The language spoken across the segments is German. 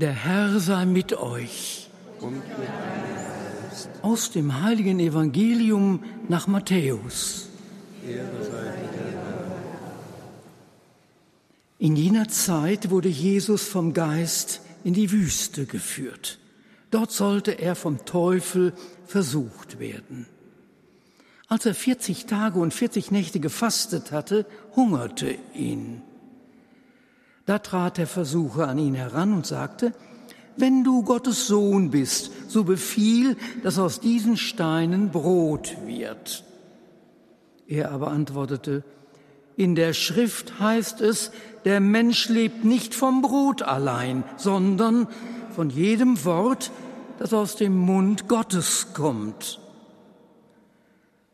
Der Herr sei mit euch. Aus dem heiligen Evangelium nach Matthäus. In jener Zeit wurde Jesus vom Geist in die Wüste geführt. Dort sollte er vom Teufel versucht werden. Als er 40 Tage und 40 Nächte gefastet hatte, hungerte ihn. Da trat der Versucher an ihn heran und sagte, wenn du Gottes Sohn bist, so befiehl, dass aus diesen Steinen Brot wird. Er aber antwortete, in der Schrift heißt es, der Mensch lebt nicht vom Brot allein, sondern von jedem Wort, das aus dem Mund Gottes kommt.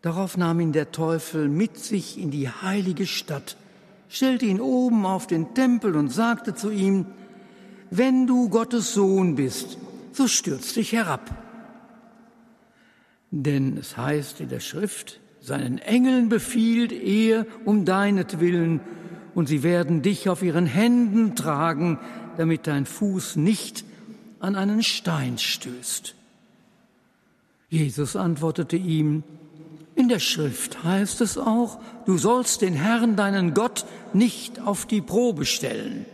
Darauf nahm ihn der Teufel mit sich in die heilige Stadt stellte ihn oben auf den Tempel und sagte zu ihm, wenn du Gottes Sohn bist, so stürz dich herab. Denn es heißt in der Schrift, seinen Engeln befiehlt er um deinetwillen, und sie werden dich auf ihren Händen tragen, damit dein Fuß nicht an einen Stein stößt. Jesus antwortete ihm, in der Schrift heißt es auch, du sollst den Herrn, deinen Gott, nicht auf die Probe stellen.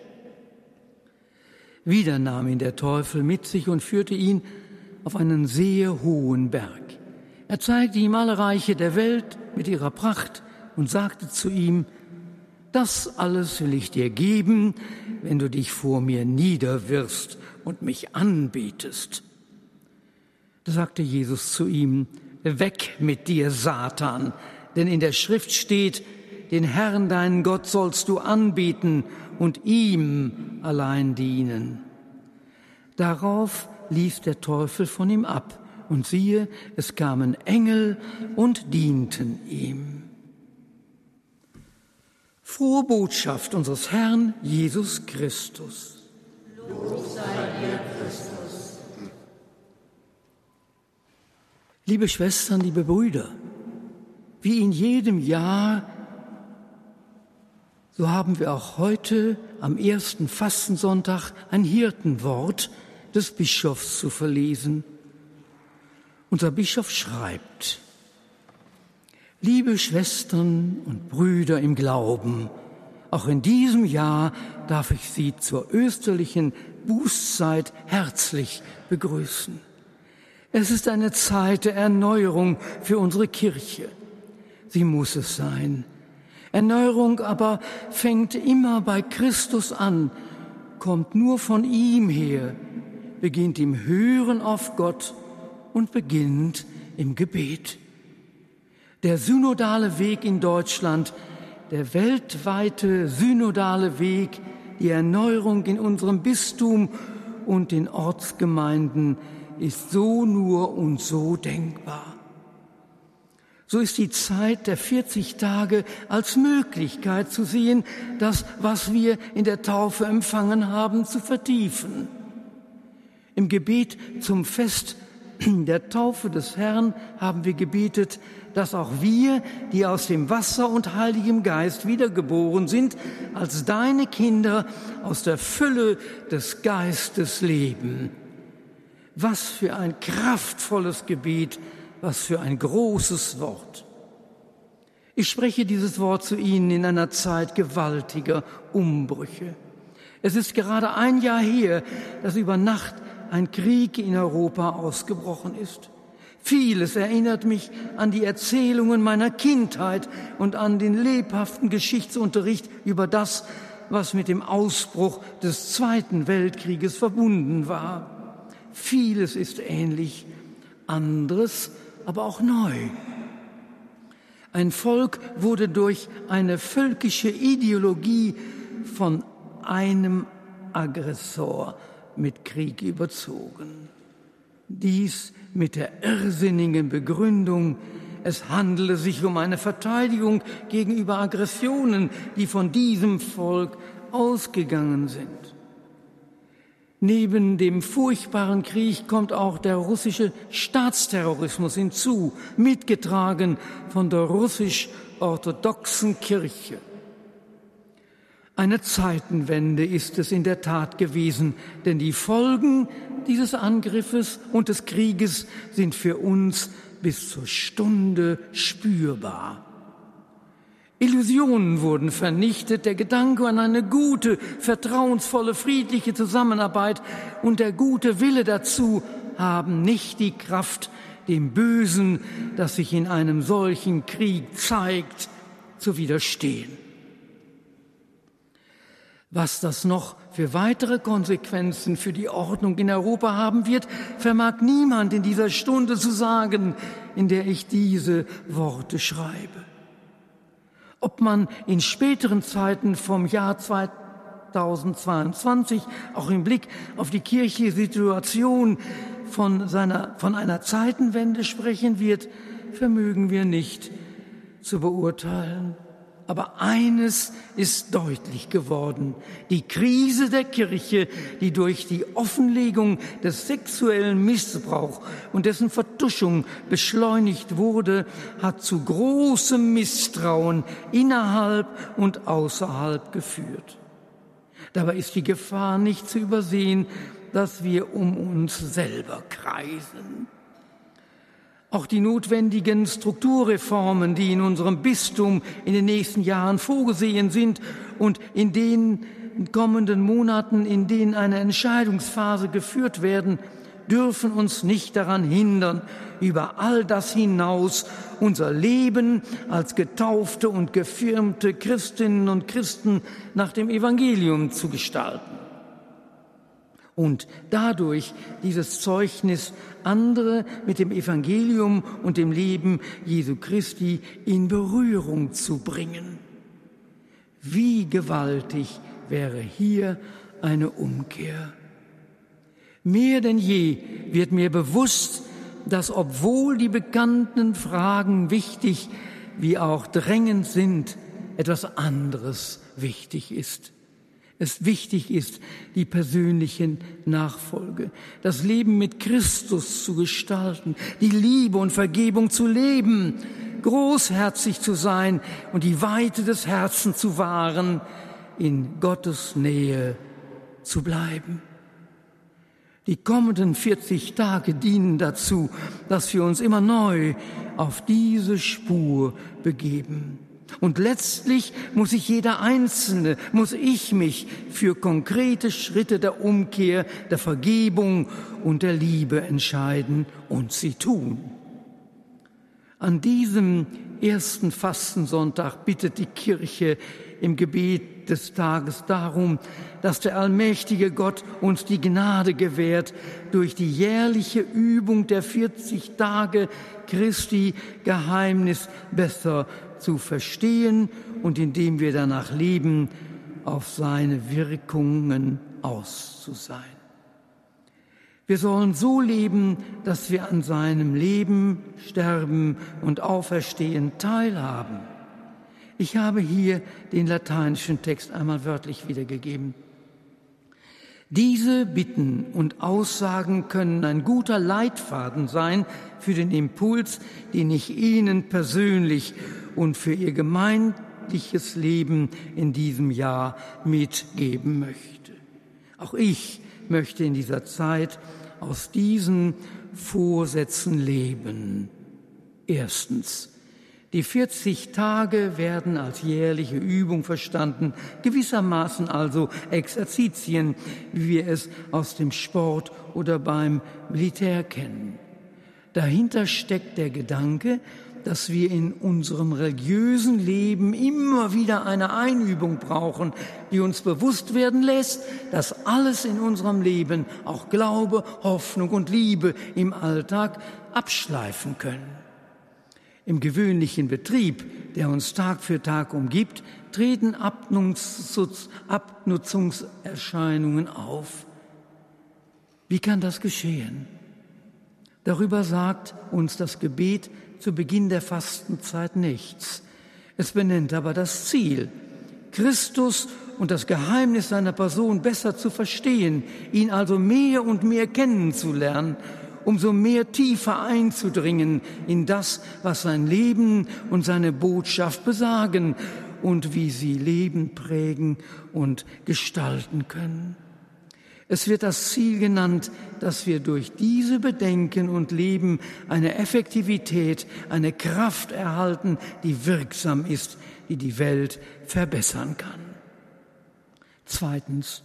Wieder nahm ihn der Teufel mit sich und führte ihn auf einen sehr hohen Berg. Er zeigte ihm alle Reiche der Welt mit ihrer Pracht und sagte zu ihm, das alles will ich dir geben, wenn du dich vor mir niederwirfst und mich anbetest. Da sagte Jesus zu ihm, Weg mit dir, Satan, denn in der Schrift steht, den Herrn deinen Gott sollst du anbieten und ihm allein dienen. Darauf ließ der Teufel von ihm ab, und siehe, es kamen Engel und dienten ihm. Frohe Botschaft unseres Herrn Jesus Christus. Lob sei dir, Christus. Liebe Schwestern, liebe Brüder, wie in jedem Jahr, so haben wir auch heute am ersten Fastensonntag ein Hirtenwort des Bischofs zu verlesen. Unser Bischof schreibt, Liebe Schwestern und Brüder im Glauben, auch in diesem Jahr darf ich Sie zur österlichen Bußzeit herzlich begrüßen. Es ist eine Zeit der Erneuerung für unsere Kirche. Sie muss es sein. Erneuerung aber fängt immer bei Christus an, kommt nur von ihm her, beginnt im Hören auf Gott und beginnt im Gebet. Der synodale Weg in Deutschland, der weltweite synodale Weg, die Erneuerung in unserem Bistum und den Ortsgemeinden ist so nur und so denkbar. So ist die Zeit der 40 Tage als Möglichkeit zu sehen, das, was wir in der Taufe empfangen haben, zu vertiefen. Im Gebet zum Fest der Taufe des Herrn haben wir gebetet, dass auch wir, die aus dem Wasser und Heiligem Geist wiedergeboren sind, als deine Kinder aus der Fülle des Geistes leben. Was für ein kraftvolles Gebet, was für ein großes Wort. Ich spreche dieses Wort zu Ihnen in einer Zeit gewaltiger Umbrüche. Es ist gerade ein Jahr her, dass über Nacht ein Krieg in Europa ausgebrochen ist. Vieles erinnert mich an die Erzählungen meiner Kindheit und an den lebhaften Geschichtsunterricht über das, was mit dem Ausbruch des Zweiten Weltkrieges verbunden war. Vieles ist ähnlich, anderes aber auch neu. Ein Volk wurde durch eine völkische Ideologie von einem Aggressor mit Krieg überzogen. Dies mit der irrsinnigen Begründung, es handele sich um eine Verteidigung gegenüber Aggressionen, die von diesem Volk ausgegangen sind. Neben dem furchtbaren Krieg kommt auch der russische Staatsterrorismus hinzu, mitgetragen von der russisch-orthodoxen Kirche. Eine Zeitenwende ist es in der Tat gewesen, denn die Folgen dieses Angriffes und des Krieges sind für uns bis zur Stunde spürbar. Illusionen wurden vernichtet, der Gedanke an eine gute, vertrauensvolle, friedliche Zusammenarbeit und der gute Wille dazu haben nicht die Kraft, dem Bösen, das sich in einem solchen Krieg zeigt, zu widerstehen. Was das noch für weitere Konsequenzen für die Ordnung in Europa haben wird, vermag niemand in dieser Stunde zu sagen, in der ich diese Worte schreibe. Ob man in späteren Zeiten vom Jahr 2022 auch im Blick auf die kirchliche Situation von, seiner, von einer Zeitenwende sprechen wird, vermögen wir nicht zu beurteilen. Aber eines ist deutlich geworden. Die Krise der Kirche, die durch die Offenlegung des sexuellen Missbrauchs und dessen Vertuschung beschleunigt wurde, hat zu großem Misstrauen innerhalb und außerhalb geführt. Dabei ist die Gefahr nicht zu übersehen, dass wir um uns selber kreisen. Auch die notwendigen Strukturreformen, die in unserem Bistum in den nächsten Jahren vorgesehen sind und in den kommenden Monaten, in denen eine Entscheidungsphase geführt werden, dürfen uns nicht daran hindern, über all das hinaus unser Leben als getaufte und gefirmte Christinnen und Christen nach dem Evangelium zu gestalten und dadurch dieses Zeugnis andere mit dem Evangelium und dem Leben Jesu Christi in Berührung zu bringen. Wie gewaltig wäre hier eine Umkehr. Mehr denn je wird mir bewusst, dass obwohl die bekannten Fragen wichtig wie auch drängend sind, etwas anderes wichtig ist es wichtig ist, die persönliche Nachfolge, das Leben mit Christus zu gestalten, die Liebe und Vergebung zu leben, großherzig zu sein und die Weite des Herzens zu wahren, in Gottes Nähe zu bleiben. Die kommenden 40 Tage dienen dazu, dass wir uns immer neu auf diese Spur begeben. Und letztlich muss sich jeder Einzelne, muss ich mich für konkrete Schritte der Umkehr, der Vergebung und der Liebe entscheiden und sie tun. An diesem ersten Fastensonntag bittet die Kirche im Gebet des Tages darum, dass der allmächtige Gott uns die Gnade gewährt, durch die jährliche Übung der 40 Tage Christi Geheimnis besser zu verstehen und indem wir danach leben, auf seine Wirkungen aus zu sein. Wir sollen so leben, dass wir an seinem Leben, Sterben und Auferstehen teilhaben. Ich habe hier den lateinischen Text einmal wörtlich wiedergegeben. Diese Bitten und Aussagen können ein guter Leitfaden sein für den Impuls, den ich Ihnen persönlich und für Ihr gemeindliches Leben in diesem Jahr mitgeben möchte. Auch ich möchte in dieser Zeit aus diesen Vorsätzen leben. Erstens, die 40 Tage werden als jährliche Übung verstanden, gewissermaßen also Exerzitien, wie wir es aus dem Sport oder beim Militär kennen. Dahinter steckt der Gedanke, dass wir in unserem religiösen Leben immer wieder eine Einübung brauchen, die uns bewusst werden lässt, dass alles in unserem Leben, auch Glaube, Hoffnung und Liebe im Alltag abschleifen können. Im gewöhnlichen Betrieb, der uns Tag für Tag umgibt, treten Abnutzungserscheinungen auf. Wie kann das geschehen? Darüber sagt uns das Gebet zu Beginn der Fastenzeit nichts. Es benennt aber das Ziel, Christus und das Geheimnis seiner Person besser zu verstehen, ihn also mehr und mehr kennenzulernen umso mehr tiefer einzudringen in das, was sein Leben und seine Botschaft besagen und wie sie Leben prägen und gestalten können. Es wird das Ziel genannt, dass wir durch diese Bedenken und Leben eine Effektivität, eine Kraft erhalten, die wirksam ist, die die Welt verbessern kann. Zweitens,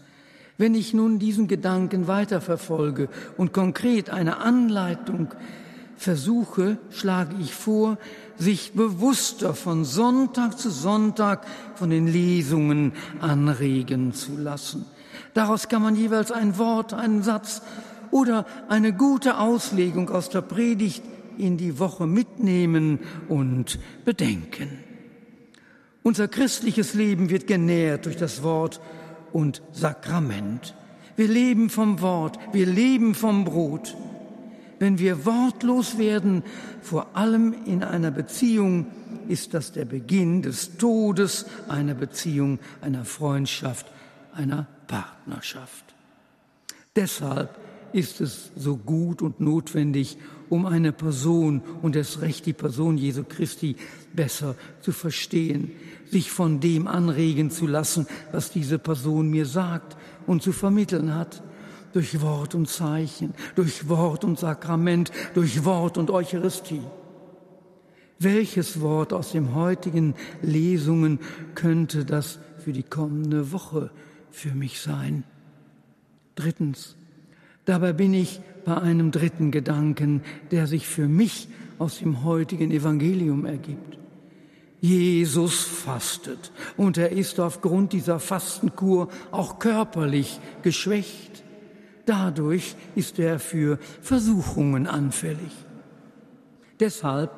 wenn ich nun diesen Gedanken weiterverfolge und konkret eine Anleitung versuche, schlage ich vor, sich bewusster von Sonntag zu Sonntag von den Lesungen anregen zu lassen. Daraus kann man jeweils ein Wort, einen Satz oder eine gute Auslegung aus der Predigt in die Woche mitnehmen und bedenken. Unser christliches Leben wird genährt durch das Wort und Sakrament. Wir leben vom Wort, wir leben vom Brot. Wenn wir wortlos werden, vor allem in einer Beziehung, ist das der Beginn des Todes einer Beziehung, einer Freundschaft, einer Partnerschaft. Deshalb ist es so gut und notwendig, um eine Person und es Recht die Person Jesu Christi besser zu verstehen, sich von dem anregen zu lassen, was diese Person mir sagt und zu vermitteln hat, durch Wort und Zeichen, durch Wort und Sakrament, durch Wort und Eucharistie. Welches Wort aus den heutigen Lesungen könnte das für die kommende Woche für mich sein. Drittens, dabei bin ich bei einem dritten Gedanken, der sich für mich aus dem heutigen Evangelium ergibt. Jesus fastet und er ist aufgrund dieser Fastenkur auch körperlich geschwächt. Dadurch ist er für Versuchungen anfällig. Deshalb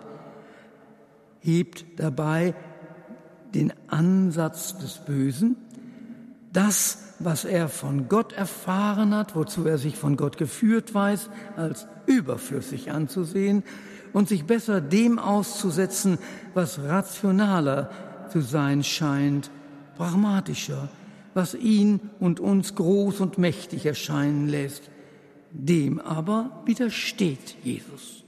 hebt dabei den Ansatz des Bösen das, was er von Gott erfahren hat, wozu er sich von Gott geführt weiß, als überflüssig anzusehen und sich besser dem auszusetzen, was rationaler zu sein scheint, pragmatischer, was ihn und uns groß und mächtig erscheinen lässt. Dem aber widersteht Jesus.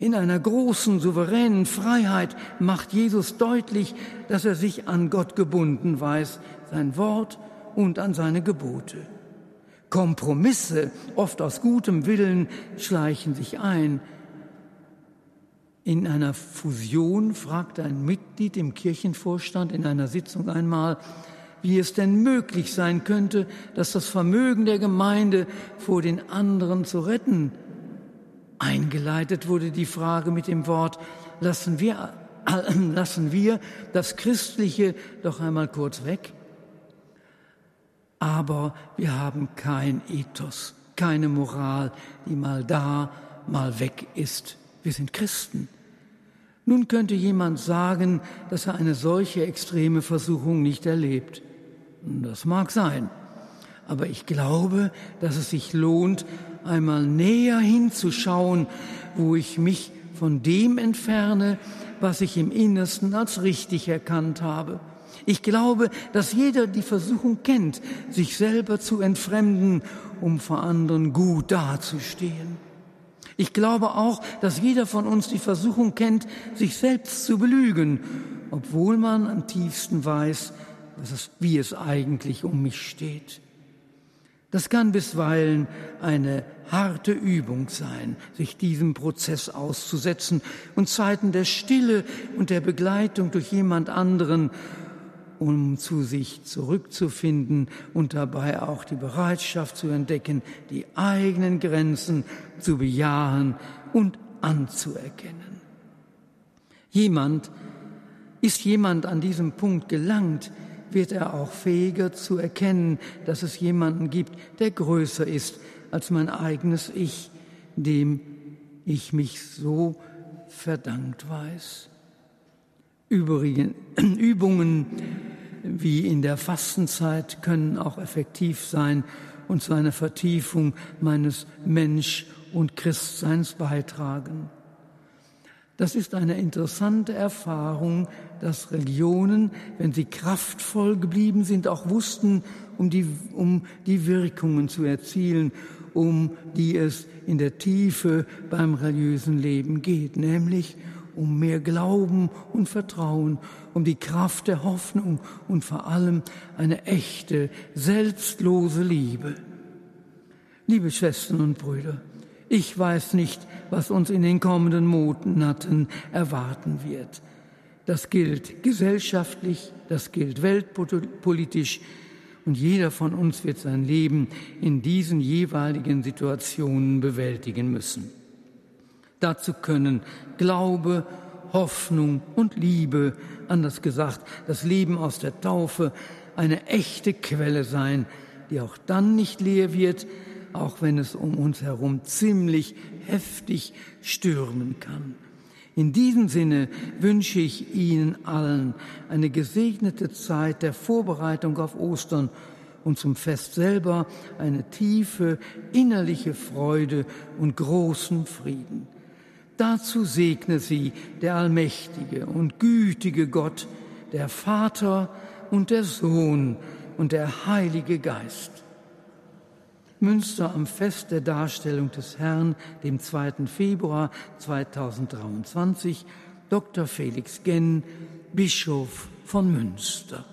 In einer großen, souveränen Freiheit macht Jesus deutlich, dass er sich an Gott gebunden weiß, sein Wort und an seine Gebote. Kompromisse, oft aus gutem Willen, schleichen sich ein. In einer Fusion fragte ein Mitglied im Kirchenvorstand in einer Sitzung einmal, wie es denn möglich sein könnte, dass das Vermögen der Gemeinde vor den anderen zu retten Eingeleitet wurde die Frage mit dem Wort, lassen wir, äh, lassen wir das Christliche doch einmal kurz weg. Aber wir haben kein Ethos, keine Moral, die mal da, mal weg ist. Wir sind Christen. Nun könnte jemand sagen, dass er eine solche extreme Versuchung nicht erlebt. Das mag sein. Aber ich glaube, dass es sich lohnt, einmal näher hinzuschauen, wo ich mich von dem entferne, was ich im Innersten als richtig erkannt habe. Ich glaube, dass jeder die Versuchung kennt, sich selber zu entfremden, um vor anderen gut dazustehen. Ich glaube auch, dass jeder von uns die Versuchung kennt, sich selbst zu belügen, obwohl man am tiefsten weiß, es, wie es eigentlich um mich steht. Das kann bisweilen eine harte Übung sein, sich diesem Prozess auszusetzen und Zeiten der Stille und der Begleitung durch jemand anderen, um zu sich zurückzufinden und dabei auch die Bereitschaft zu entdecken, die eigenen Grenzen zu bejahen und anzuerkennen. Jemand, ist jemand an diesem Punkt gelangt, wird er auch fähiger zu erkennen, dass es jemanden gibt, der größer ist als mein eigenes Ich, dem ich mich so verdankt weiß. Übrigen, Übungen wie in der Fastenzeit können auch effektiv sein und zu einer Vertiefung meines Mensch- und Christseins beitragen. Das ist eine interessante Erfahrung, dass Religionen, wenn sie kraftvoll geblieben sind, auch wussten, um die, um die Wirkungen zu erzielen, um die es in der Tiefe beim religiösen Leben geht, nämlich um mehr Glauben und Vertrauen, um die Kraft der Hoffnung und vor allem eine echte, selbstlose Liebe. Liebe Schwestern und Brüder, ich weiß nicht, was uns in den kommenden Monaten erwarten wird. Das gilt gesellschaftlich, das gilt weltpolitisch und jeder von uns wird sein Leben in diesen jeweiligen Situationen bewältigen müssen. Dazu können Glaube, Hoffnung und Liebe, anders gesagt, das Leben aus der Taufe, eine echte Quelle sein, die auch dann nicht leer wird, auch wenn es um uns herum ziemlich heftig stürmen kann. In diesem Sinne wünsche ich Ihnen allen eine gesegnete Zeit der Vorbereitung auf Ostern und zum Fest selber eine tiefe innerliche Freude und großen Frieden. Dazu segne sie der allmächtige und gütige Gott, der Vater und der Sohn und der Heilige Geist. Münster am Fest der Darstellung des Herrn, dem 2. Februar 2023, Dr. Felix Genn, Bischof von Münster.